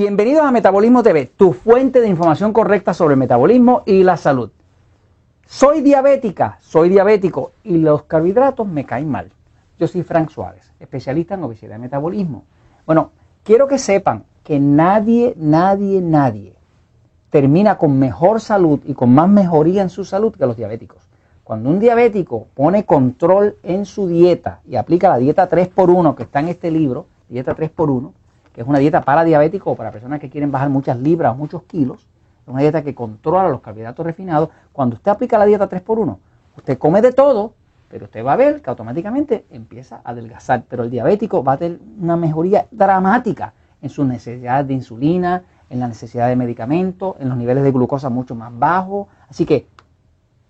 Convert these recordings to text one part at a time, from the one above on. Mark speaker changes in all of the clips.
Speaker 1: Bienvenidos a Metabolismo TV, tu fuente de información correcta sobre el metabolismo y la salud. Soy diabética, soy diabético y los carbohidratos me caen mal. Yo soy Frank Suárez, especialista en obesidad y metabolismo. Bueno, quiero que sepan que nadie, nadie, nadie termina con mejor salud y con más mejoría en su salud que los diabéticos. Cuando un diabético pone control en su dieta y aplica la dieta 3x1 que está en este libro, dieta 3x1, que es una dieta para diabéticos o para personas que quieren bajar muchas libras o muchos kilos, es una dieta que controla los carbohidratos refinados. Cuando usted aplica la dieta 3x1, usted come de todo, pero usted va a ver que automáticamente empieza a adelgazar. Pero el diabético va a tener una mejoría dramática en sus necesidades de insulina, en la necesidad de medicamentos, en los niveles de glucosa mucho más bajos. Así que,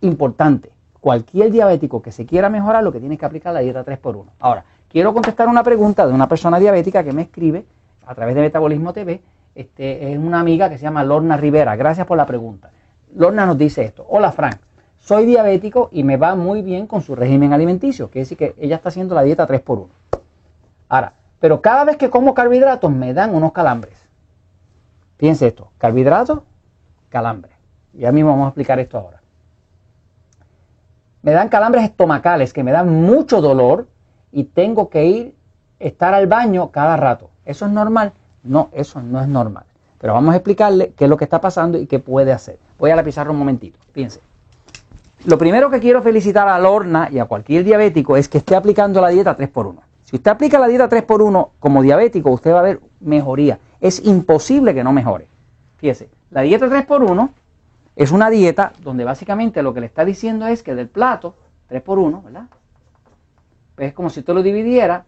Speaker 1: importante, cualquier diabético que se quiera mejorar, lo que tiene que aplicar la dieta 3x1. Ahora, quiero contestar una pregunta de una persona diabética que me escribe a través de Metabolismo TV, este, es una amiga que se llama Lorna Rivera. Gracias por la pregunta. Lorna nos dice esto. Hola Frank, soy diabético y me va muy bien con su régimen alimenticio. Quiere decir que ella está haciendo la dieta 3x1. Ahora, pero cada vez que como carbohidratos me dan unos calambres. Fíjense esto, carbohidratos, calambres. Ya mismo vamos a explicar esto ahora. Me dan calambres estomacales que me dan mucho dolor y tengo que ir, estar al baño cada rato. ¿Eso es normal? No, eso no es normal. Pero vamos a explicarle qué es lo que está pasando y qué puede hacer. Voy a la pizarra un momentito. Fíjense. Lo primero que quiero felicitar a Lorna y a cualquier diabético es que esté aplicando la dieta 3x1. Si usted aplica la dieta 3x1 como diabético, usted va a ver mejoría. Es imposible que no mejore. Fíjese, la dieta 3x1 es una dieta donde básicamente lo que le está diciendo es que del plato, 3x1, ¿verdad? Pues es como si usted lo dividiera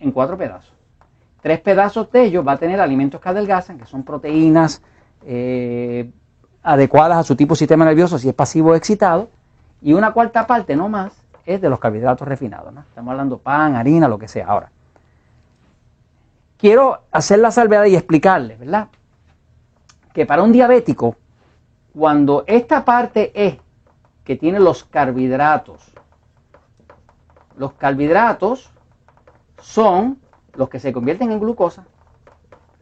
Speaker 1: en cuatro pedazos. Tres pedazos de ellos va a tener alimentos que adelgazan, que son proteínas eh, adecuadas a su tipo de sistema nervioso si es pasivo o excitado. Y una cuarta parte, no más, es de los carbohidratos refinados. Estamos hablando pan, harina, lo que sea. Ahora, quiero hacer la salvedad y explicarles, ¿verdad? Que para un diabético, cuando esta parte E que tiene los carbohidratos, los carbohidratos son los que se convierten en glucosa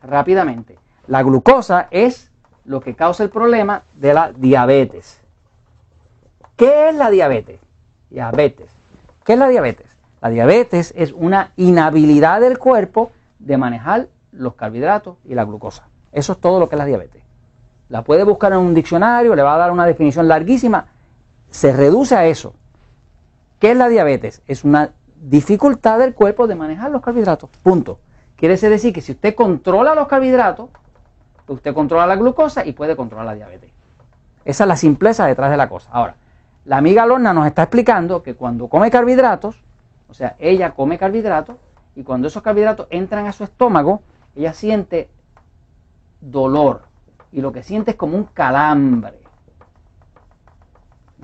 Speaker 1: rápidamente. La glucosa es lo que causa el problema de la diabetes. ¿Qué es la diabetes? Diabetes. ¿Qué es la diabetes? La diabetes es una inhabilidad del cuerpo de manejar los carbohidratos y la glucosa. Eso es todo lo que es la diabetes. La puede buscar en un diccionario, le va a dar una definición larguísima. Se reduce a eso. ¿Qué es la diabetes? Es una dificultad del cuerpo de manejar los carbohidratos. Punto. Quiere decir que si usted controla los carbohidratos, usted controla la glucosa y puede controlar la diabetes. Esa es la simpleza detrás de la cosa. Ahora, la amiga Lorna nos está explicando que cuando come carbohidratos, o sea, ella come carbohidratos, y cuando esos carbohidratos entran a su estómago, ella siente dolor. Y lo que siente es como un calambre.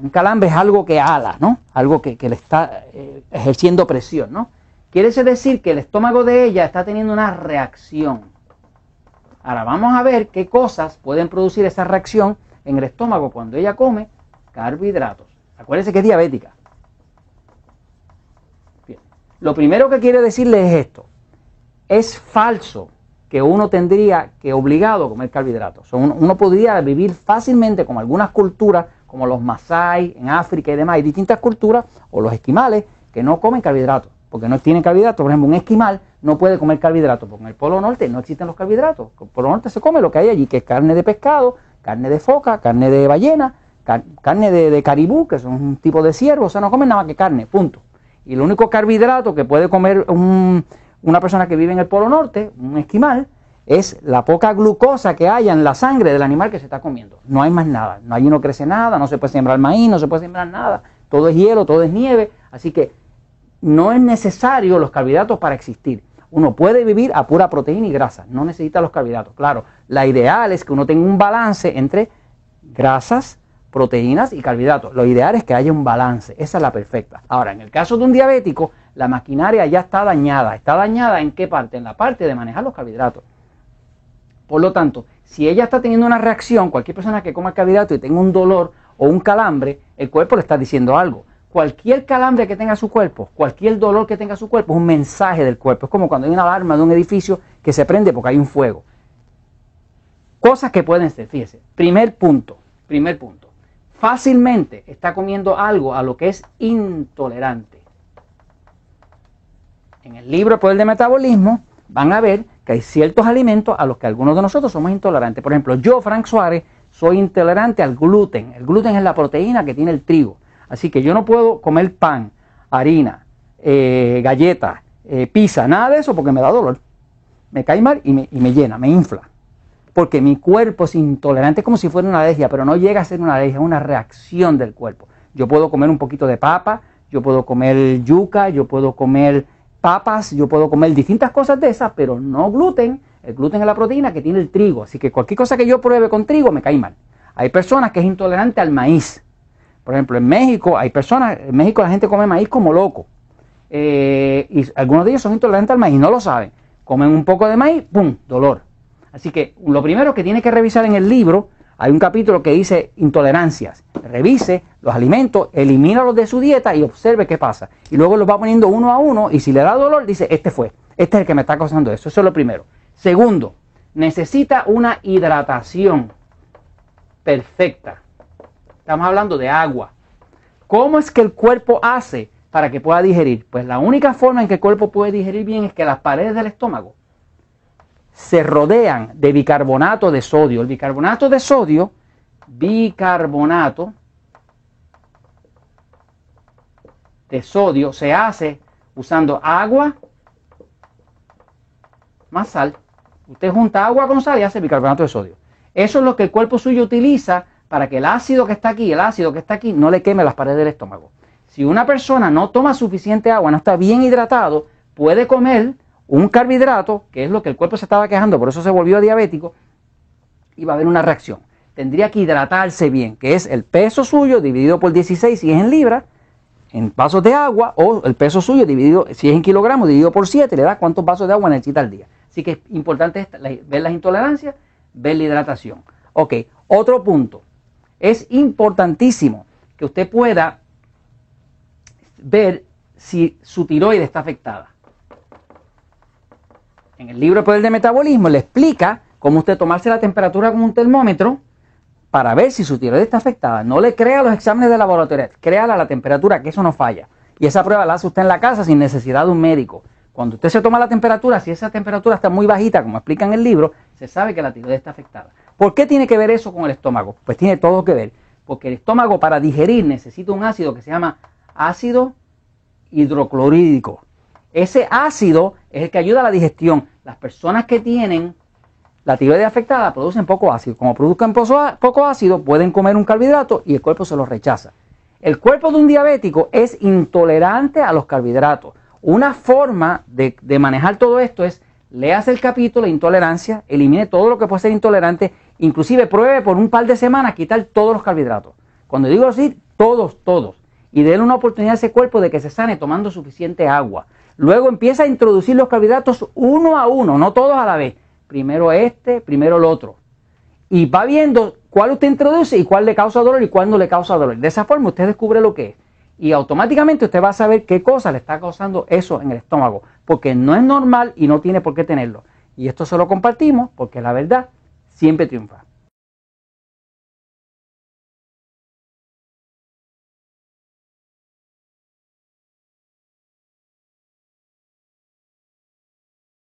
Speaker 1: Un calambre es algo que ala, ¿no? Algo que, le está eh, ejerciendo presión, ¿no? Quiere decir que el estómago de ella está teniendo una reacción. Ahora vamos a ver qué cosas pueden producir esa reacción en el estómago cuando ella come carbohidratos. Acuérdense que es diabética. Lo primero que quiere decirle es esto. Es falso que uno tendría que obligado a comer carbohidratos. Uno, podría vivir fácilmente como algunas culturas como los Masai en África y demás, hay distintas culturas, o los esquimales, que no comen carbohidratos, porque no tienen carbohidratos. Por ejemplo, un esquimal no puede comer carbohidratos, porque en el Polo Norte no existen los carbohidratos. En el Polo Norte se come lo que hay allí, que es carne de pescado, carne de foca, carne de ballena, carne de, caribú, que son un tipo de ciervo, o sea, no comen nada más que carne, punto. Y el único carbohidrato que puede comer una persona que vive en el Polo Norte, un esquimal, es la poca glucosa que haya en la sangre del animal que se está comiendo. No hay más nada. No, allí no crece nada, no se puede sembrar maíz, no se puede sembrar nada. Todo es hielo, todo es nieve. Así que no es necesario los carbohidratos para existir. Uno puede vivir a pura proteína y grasa, no necesita los carbohidratos. Claro, la ideal es que uno tenga un balance entre grasas, proteínas y carbohidratos. Lo ideal es que haya un balance, esa es la perfecta. Ahora, en el caso de un diabético, la maquinaria ya está dañada. ¿Está dañada en qué parte? En la parte de manejar los carbohidratos. Por lo tanto, si ella está teniendo una reacción, cualquier persona que coma carbohidrato y tenga un dolor o un calambre, el cuerpo le está diciendo algo. Cualquier calambre que tenga su cuerpo, cualquier dolor que tenga su cuerpo, es un mensaje del cuerpo. Es como cuando hay una alarma de un edificio que se prende porque hay un fuego. Cosas que pueden ser, fíjese, primer punto, primer punto. Fácilmente está comiendo algo a lo que es intolerante. En el libro Poder de Metabolismo van a ver que hay ciertos alimentos a los que algunos de nosotros somos intolerantes. Por ejemplo, yo, Frank Suárez, soy intolerante al gluten. El gluten es la proteína que tiene el trigo. Así que yo no puedo comer pan, harina, eh, galletas, eh, pizza, nada de eso porque me da dolor. Me cae mal y me, y me llena, me infla. Porque mi cuerpo es intolerante, como si fuera una alergia, pero no llega a ser una alergia, es una reacción del cuerpo. Yo puedo comer un poquito de papa, yo puedo comer yuca, yo puedo comer papas, yo puedo comer distintas cosas de esas, pero no gluten. El gluten es la proteína que tiene el trigo, así que cualquier cosa que yo pruebe con trigo me cae mal. Hay personas que es intolerante al maíz. Por ejemplo, en México hay personas, en México la gente come maíz como loco. Eh, y algunos de ellos son intolerantes al maíz, no lo saben. Comen un poco de maíz, ¡pum! Dolor. Así que lo primero que tiene que revisar en el libro, hay un capítulo que dice intolerancias. Revise los alimentos, elimínalos de su dieta y observe qué pasa. Y luego los va poniendo uno a uno y si le da dolor, dice, este fue, este es el que me está causando eso. Eso es lo primero. Segundo, necesita una hidratación perfecta. Estamos hablando de agua. ¿Cómo es que el cuerpo hace para que pueda digerir? Pues la única forma en que el cuerpo puede digerir bien es que las paredes del estómago se rodean de bicarbonato de sodio. El bicarbonato de sodio, bicarbonato de sodio se hace usando agua más sal. Usted junta agua con sal y hace bicarbonato de sodio. Eso es lo que el cuerpo suyo utiliza para que el ácido que está aquí, el ácido que está aquí, no le queme las paredes del estómago. Si una persona no toma suficiente agua, no está bien hidratado, puede comer un carbohidrato, que es lo que el cuerpo se estaba quejando, por eso se volvió diabético, va a haber una reacción. Tendría que hidratarse bien, que es el peso suyo dividido por 16 si es en libras, en vasos de agua, o el peso suyo dividido, si es en kilogramos, dividido por 7, le da cuántos vasos de agua necesita al día. Así que es importante ver las intolerancias, ver la hidratación. Ok, otro punto es importantísimo que usted pueda ver si su tiroides está afectada. En el libro Poder de Metabolismo le explica cómo usted tomarse la temperatura con un termómetro para ver si su tiroides está afectada. No le crea los exámenes de laboratorio, créala la temperatura, que eso no falla. Y esa prueba la hace usted en la casa sin necesidad de un médico. Cuando usted se toma la temperatura, si esa temperatura está muy bajita, como explica en el libro, se sabe que la tiroides está afectada. ¿Por qué tiene que ver eso con el estómago? Pues tiene todo que ver, porque el estómago para digerir necesita un ácido que se llama ácido hidroclorídico. Ese ácido es el que ayuda a la digestión. Las personas que tienen la tiroides afectada producen poco ácido. Como produzcan poco ácido, pueden comer un carbohidrato y el cuerpo se los rechaza. El cuerpo de un diabético es intolerante a los carbohidratos. Una forma de, manejar todo esto es leas el capítulo intolerancia, elimine todo lo que puede ser intolerante, inclusive pruebe por un par de semanas quitar todos los carbohidratos. Cuando digo así, todos, todos. Y déle una oportunidad a ese cuerpo de que se sane tomando suficiente agua. Luego empieza a introducir los carbohidratos uno a uno, no todos a la vez. Primero este, primero el otro. Y va viendo cuál usted introduce y cuál le causa dolor y cuál no le causa dolor. De esa forma usted descubre lo que es. Y automáticamente usted va a saber qué cosa le está causando eso en el estómago porque no es normal y no tiene por qué tenerlo. Y esto se lo compartimos porque la verdad siempre triunfa.